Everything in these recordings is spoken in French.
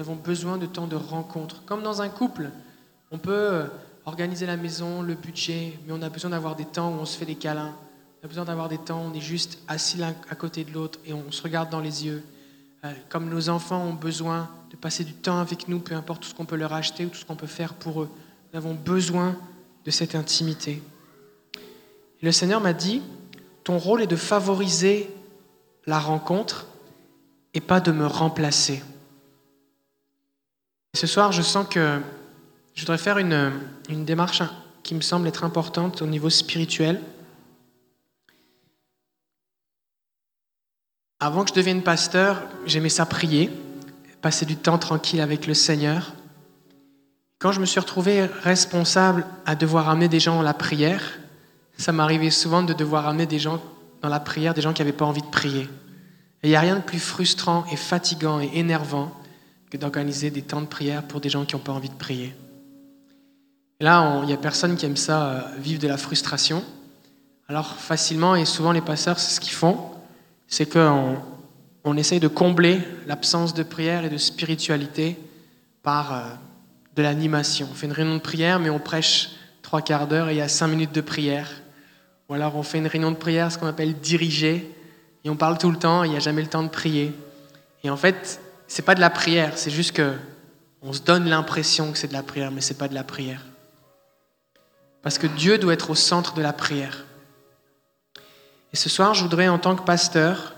Nous avons besoin de temps de rencontre. Comme dans un couple, on peut euh, organiser la maison, le budget, mais on a besoin d'avoir des temps où on se fait des câlins. On a besoin d'avoir des temps où on est juste assis l'un à côté de l'autre et on se regarde dans les yeux. Euh, comme nos enfants ont besoin de passer du temps avec nous, peu importe tout ce qu'on peut leur acheter ou tout ce qu'on peut faire pour eux. Nous avons besoin de cette intimité. Le Seigneur m'a dit, ton rôle est de favoriser la rencontre et pas de me remplacer. Ce soir, je sens que je voudrais faire une, une démarche qui me semble être importante au niveau spirituel. Avant que je devienne pasteur, j'aimais ça prier, passer du temps tranquille avec le Seigneur. Quand je me suis retrouvé responsable à devoir amener des gens à la prière, ça m'arrivait souvent de devoir amener des gens dans la prière, des gens qui n'avaient pas envie de prier. Et il n'y a rien de plus frustrant et fatigant et énervant que d'organiser des temps de prière pour des gens qui n'ont pas envie de prier. Et là, il n'y a personne qui aime ça, euh, vivre de la frustration. Alors facilement, et souvent les pasteurs, c'est ce qu'ils font, c'est qu'on on essaye de combler l'absence de prière et de spiritualité par euh, de l'animation. On fait une réunion de prière, mais on prêche trois quarts d'heure et il y a cinq minutes de prière. Ou alors on fait une réunion de prière, ce qu'on appelle diriger, et on parle tout le temps, et il n'y a jamais le temps de prier. Et en fait, c'est pas de la prière, c'est juste que on se donne l'impression que c'est de la prière, mais c'est pas de la prière. Parce que Dieu doit être au centre de la prière. Et ce soir, je voudrais, en tant que pasteur,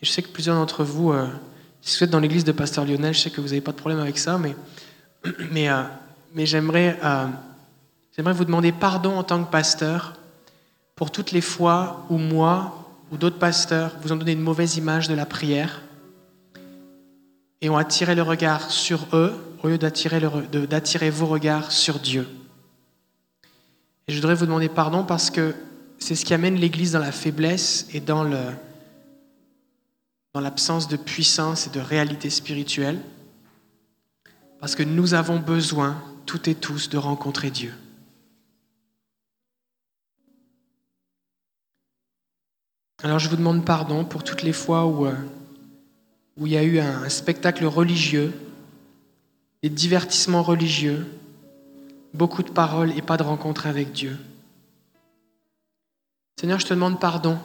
et je sais que plusieurs d'entre vous, euh, si vous êtes dans l'église de Pasteur Lionel, je sais que vous n'avez pas de problème avec ça, mais, mais, euh, mais j'aimerais, euh, j'aimerais vous demander pardon en tant que pasteur pour toutes les fois où moi ou d'autres pasteurs vous ont donné une mauvaise image de la prière et ont attiré le regard sur eux au lieu d'attirer vos regards sur Dieu. Et je voudrais vous demander pardon parce que c'est ce qui amène l'Église dans la faiblesse et dans, le, dans l'absence de puissance et de réalité spirituelle. Parce que nous avons besoin, toutes et tous, de rencontrer Dieu. Alors je vous demande pardon pour toutes les fois où, euh, où il y a eu un spectacle religieux, des divertissements religieux, beaucoup de paroles et pas de rencontre avec Dieu. Seigneur, je te demande pardon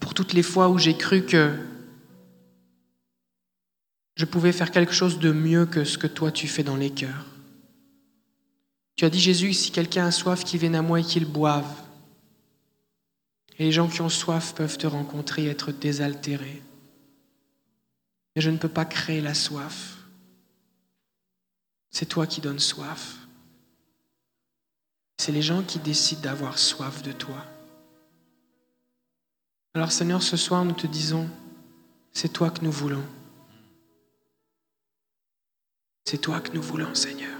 pour toutes les fois où j'ai cru que je pouvais faire quelque chose de mieux que ce que toi tu fais dans les cœurs. Tu as dit, Jésus, si quelqu'un a soif, qu'il vienne à moi et qu'il boive. Et les gens qui ont soif peuvent te rencontrer et être désaltérés. Mais je ne peux pas créer la soif. C'est toi qui donnes soif. C'est les gens qui décident d'avoir soif de toi. Alors Seigneur, ce soir, nous te disons, c'est toi que nous voulons. C'est toi que nous voulons, Seigneur.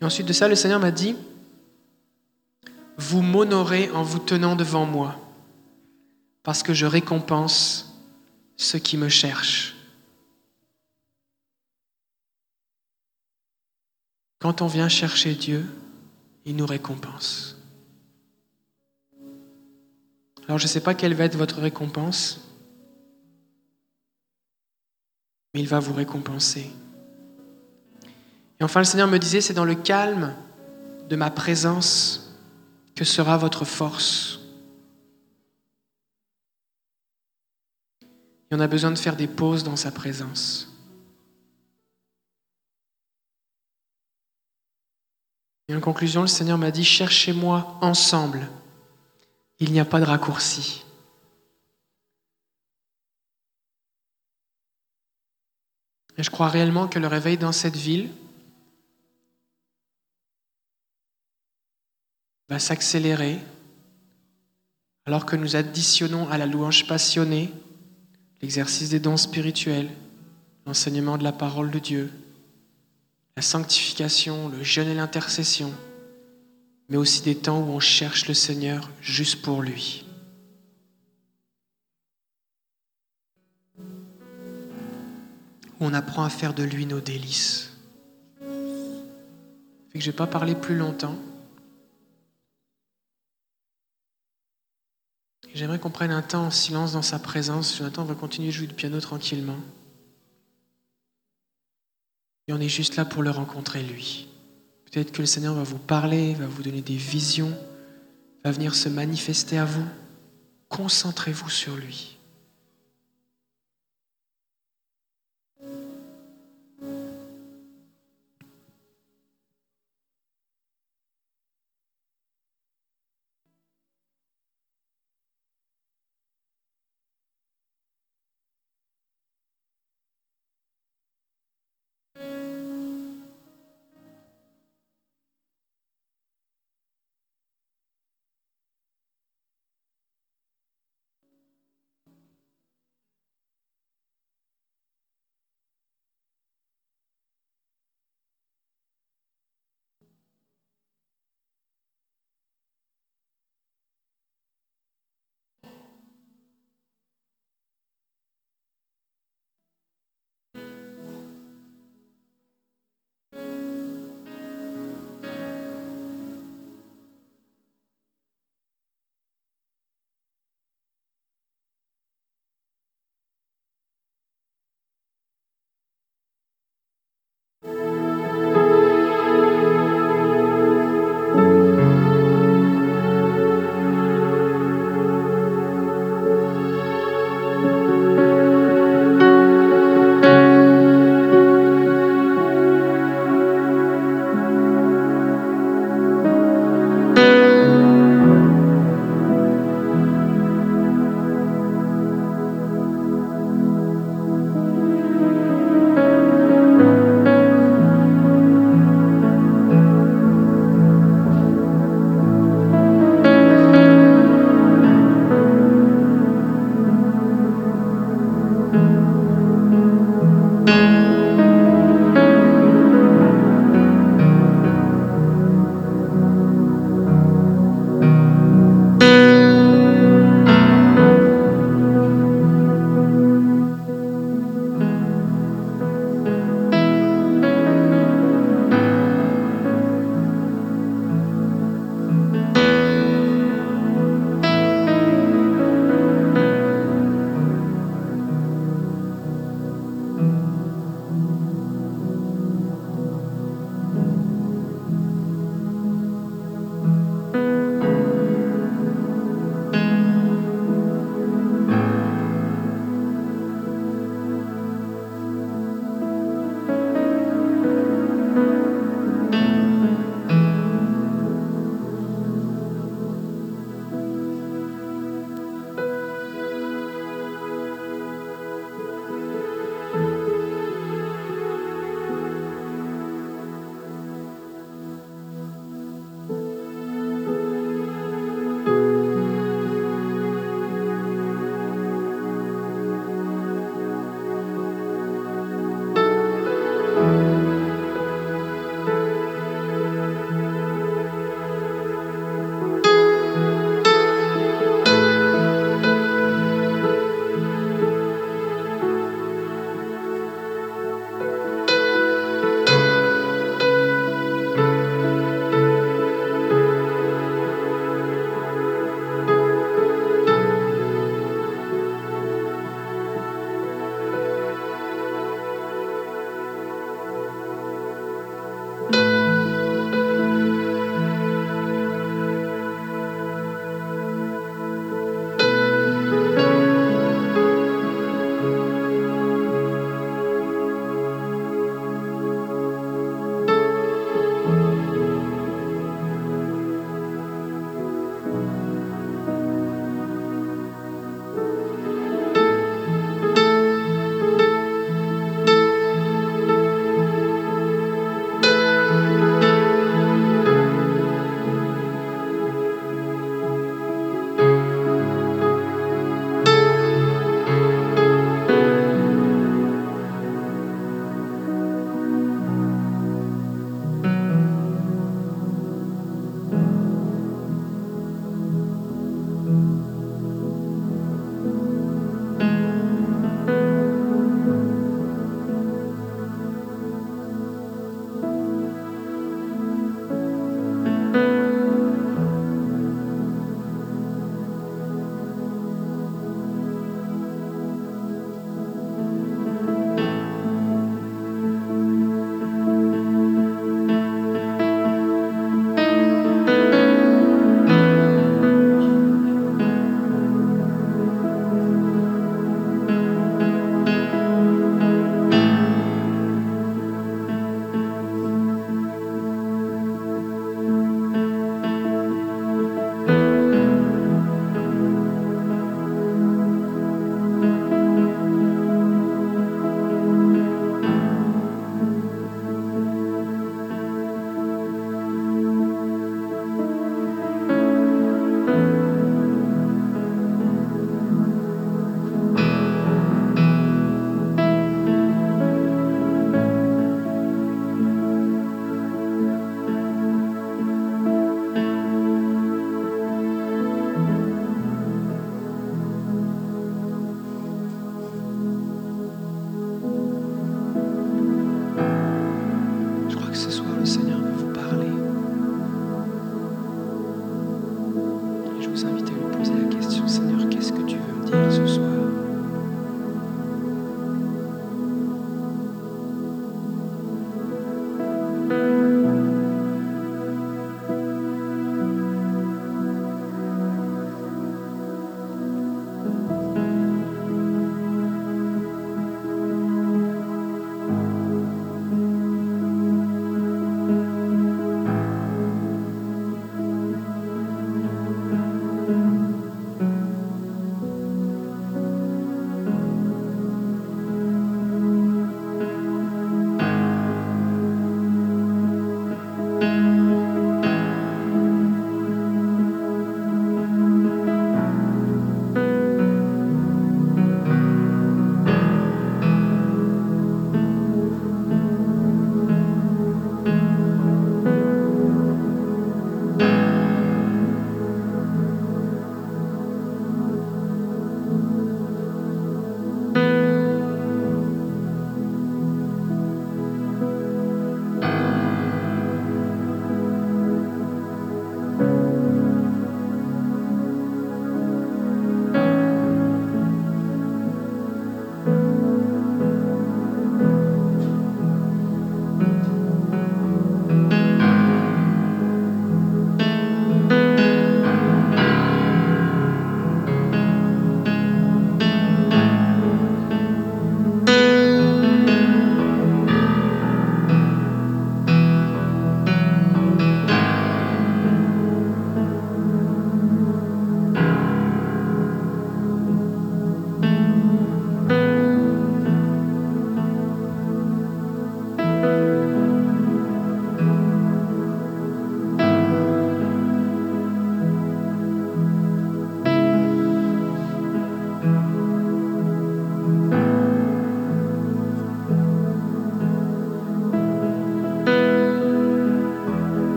Et ensuite de ça, le Seigneur m'a dit, vous m'honorez en vous tenant devant moi, parce que je récompense ceux qui me cherchent. Quand on vient chercher Dieu, il nous récompense. Alors je ne sais pas quelle va être votre récompense, mais il va vous récompenser. Et enfin, le Seigneur me disait, c'est dans le calme de ma présence que sera votre force Et on a besoin de faire des pauses dans sa présence. Et en conclusion, le Seigneur m'a dit, cherchez-moi ensemble. Il n'y a pas de raccourci. Et je crois réellement que le réveil dans cette ville, va s'accélérer alors que nous additionnons à la louange passionnée l'exercice des dons spirituels, l'enseignement de la parole de Dieu, la sanctification, le jeûne et l'intercession, mais aussi des temps où on cherche le Seigneur juste pour lui. Où on apprend à faire de lui nos délices. Je ne vais pas parler plus longtemps. J'aimerais qu'on prenne un temps en silence dans sa présence. Jonathan va continuer de jouer du piano tranquillement. Et on est juste là pour le rencontrer, lui. Peut-être que le Seigneur va vous parler, va vous donner des visions, va venir se manifester à vous. Concentrez-vous sur lui.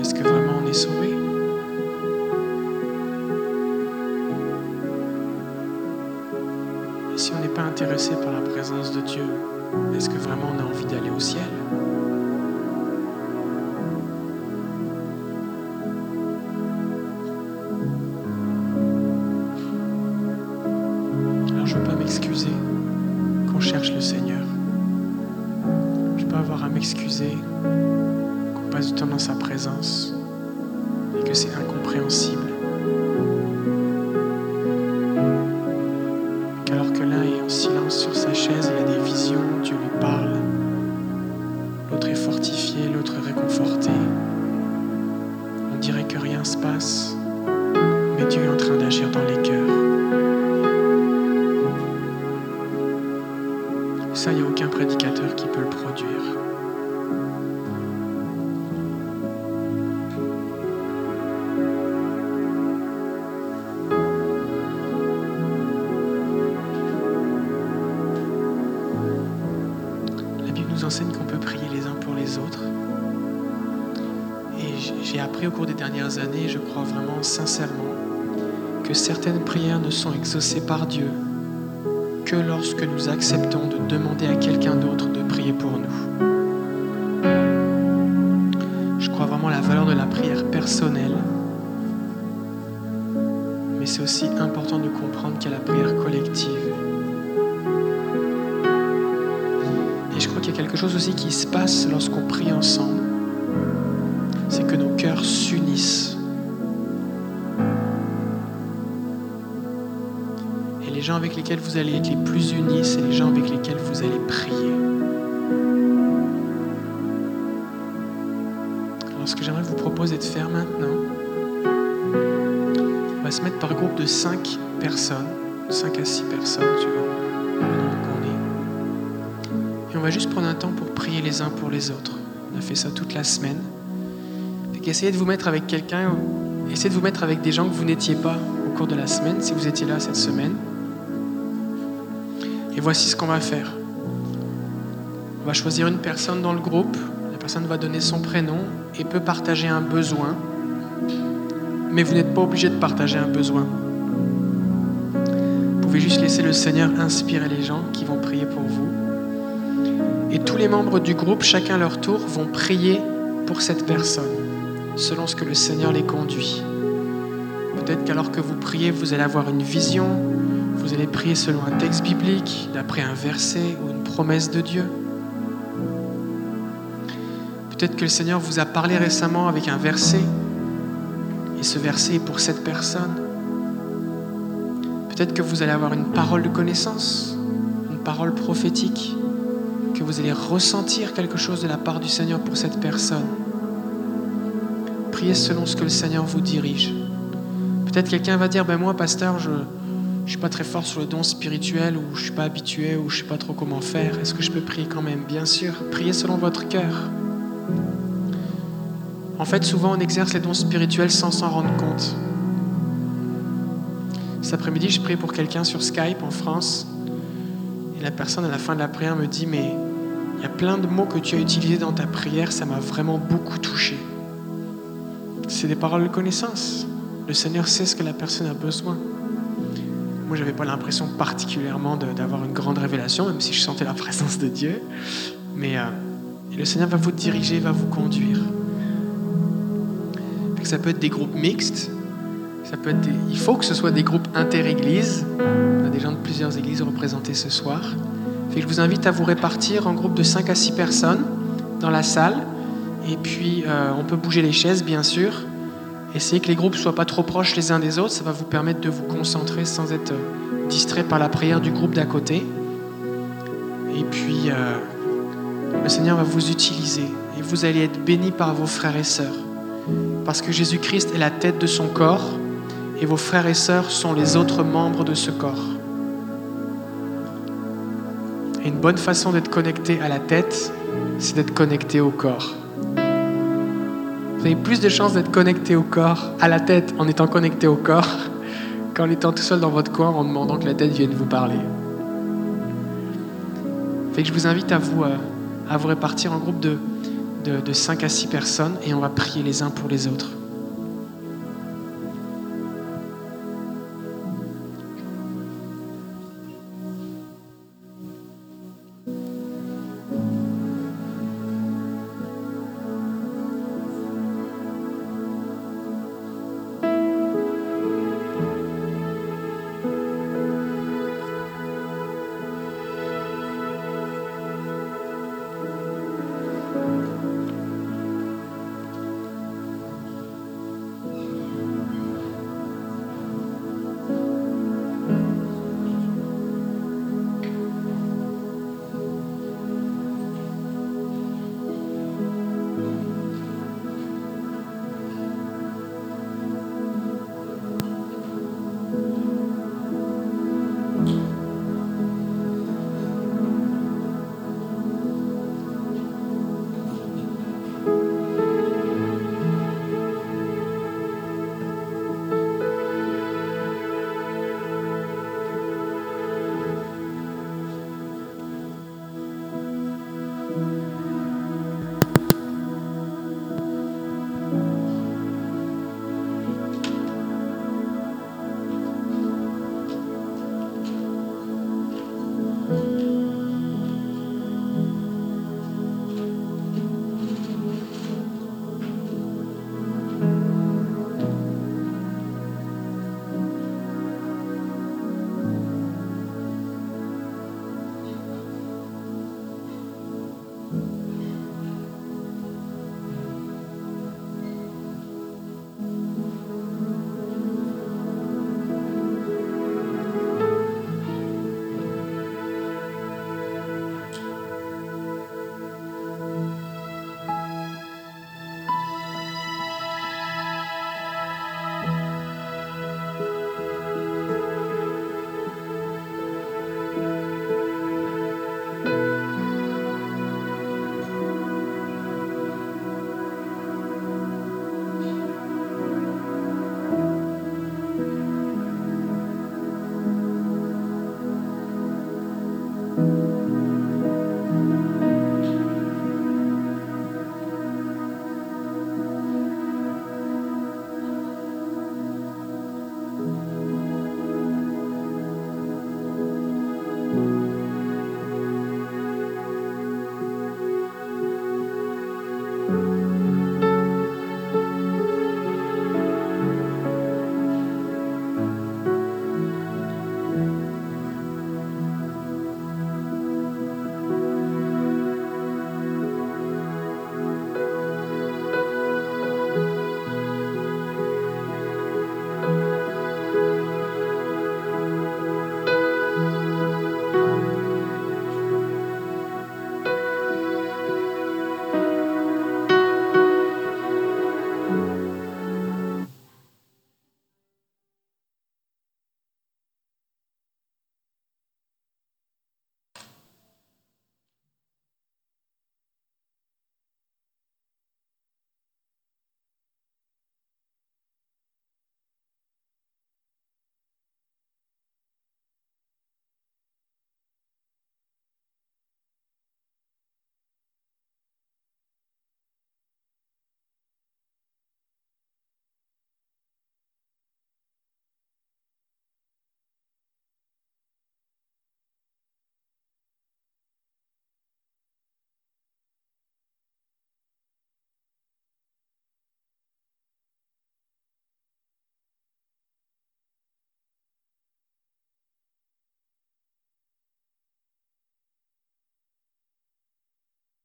Est-ce que vraiment on est sauvé? Si on n'est pas intéressé par la présence de Dieu, est-ce que vraiment on a envie d'aller au ciel? J'ai appris au cours des dernières années, je crois vraiment sincèrement, que certaines prières ne sont exaucées par Dieu que lorsque nous acceptons de demander à quelqu'un d'autre de prier pour nous. Je crois vraiment à la valeur de la prière personnelle, mais c'est aussi important de comprendre qu'il y a la prière collective. Et je crois qu'il y a quelque chose aussi qui se passe lorsqu'on prie ensemble. Gens avec lesquels vous allez être les plus unis, c'est les gens avec lesquels vous allez prier. Alors ce que j'aimerais vous proposer de faire maintenant, on va se mettre par groupe de 5 personnes, 5 à 6 personnes, le nombre qu'on est. Et on va juste prendre un temps pour prier les uns pour les autres. On a fait ça toute la semaine. Fait qu'essayez de vous mettre avec quelqu'un, essayez de vous mettre avec des gens que vous n'étiez pas au cours de la semaine, si vous étiez là cette semaine. Et voici ce qu'on va faire. On va choisir une personne dans le groupe. La personne va donner son prénom et peut partager un besoin. Mais vous n'êtes pas obligé de partager un besoin. Vous pouvez juste laisser le Seigneur inspirer les gens qui vont prier pour vous. Et tous les membres du groupe, chacun leur tour, vont prier pour cette personne, selon ce que le Seigneur les conduit. Peut-être qu'alors que vous priez, vous allez avoir une vision, vous allez prier selon un texte biblique, d'après un verset ou une promesse de Dieu. Peut-être que le Seigneur vous a parlé récemment avec un verset, et ce verset est pour cette personne. Peut-être que vous allez avoir une parole de connaissance, une parole prophétique, que vous allez ressentir quelque chose de la part du Seigneur pour cette personne. Priez selon ce que le Seigneur vous dirige. Peut-être quelqu'un va dire, ben moi, pasteur, je ne suis pas très fort sur le don spirituel, ou je ne suis pas habitué, ou je ne sais pas trop comment faire. Est-ce que je peux prier quand même? Bien sûr, priez selon votre cœur. En fait, souvent, on exerce les dons spirituels sans s'en rendre compte. Cet après-midi, je prie pour quelqu'un sur Skype en France. Et la personne, à la fin de la prière, me dit, mais il y a plein de mots que tu as utilisés dans ta prière, ça m'a vraiment beaucoup touché. C'est des paroles de connaissance. Le Seigneur sait ce que la personne a besoin. Moi, j'avais pas l'impression particulièrement d'avoir une grande révélation, même si je sentais la présence de Dieu. Mais euh, le Seigneur va vous diriger, va vous conduire. Ça peut être des groupes mixtes. Ça peut être Il faut que ce soit des groupes inter-églises. On a des gens de plusieurs églises représentés ce soir. Fait je vous invite à vous répartir en groupe de 5 à 6 personnes dans la salle. Et puis, euh, on peut bouger les chaises, bien sûr. Essayez que les groupes ne soient pas trop proches les uns des autres. Ça va vous permettre de vous concentrer sans être euh, distrait par la prière du groupe d'à côté. Et puis, euh, le Seigneur va vous utiliser. Et vous allez être bénis par vos frères et sœurs. Parce que Jésus-Christ est la tête de son corps. Et vos frères et sœurs sont les autres membres de ce corps. Et une bonne façon d'être connecté à la tête, c'est d'être connecté au corps. Vous avez plus de chances d'être connecté au corps, à la tête, en étant connecté au corps, qu'en étant tout seul dans votre coin en demandant que la tête vienne vous parler. Fait que je vous invite à vous, euh, répartir en groupe de, de, de 5 à 6 personnes et on va prier les uns pour les autres.